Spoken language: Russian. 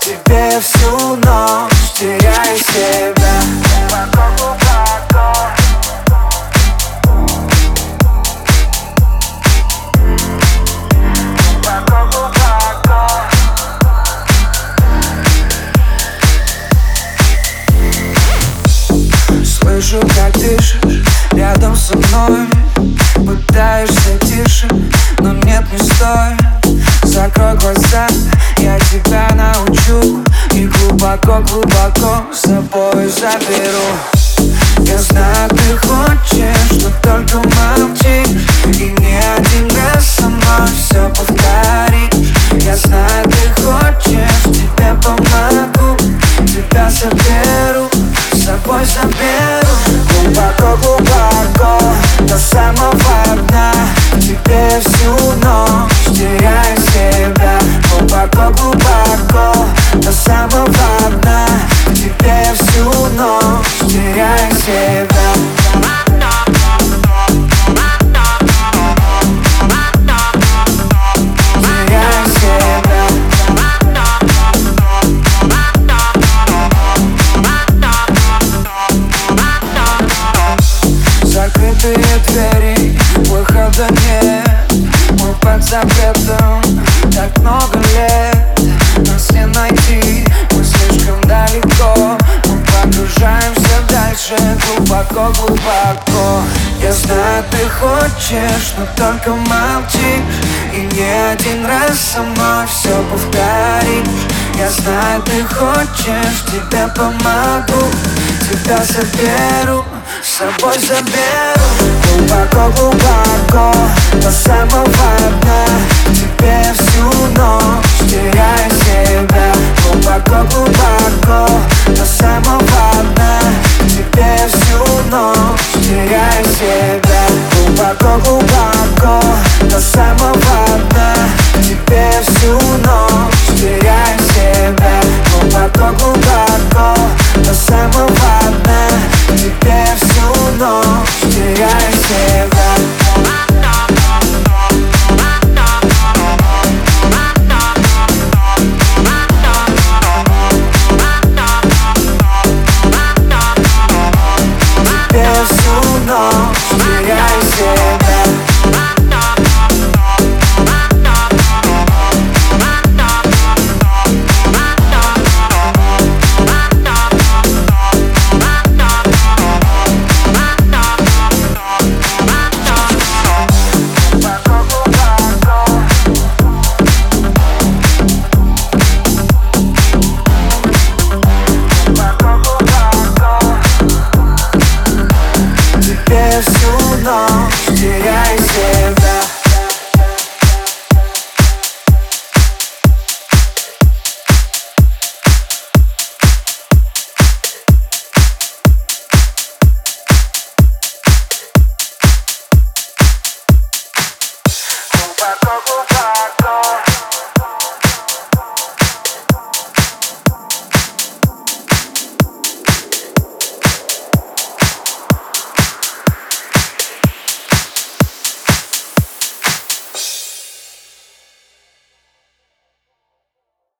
Тебе всю ночь теряю себя Слышу, как дышишь рядом со мной. Пытаешься тише, но нет, не стоит Глубоко-глубоко, до самого дна Тебе всю ночь теряю себя Глубоко-глубоко, глубоко-глубоко Я знаю, ты хочешь, но только молчишь И не один раз со мной все повторишь. Я знаю, ты хочешь, тебе помогу. Тебя заберу, с собой заберу. Глубоко-глубоко, до long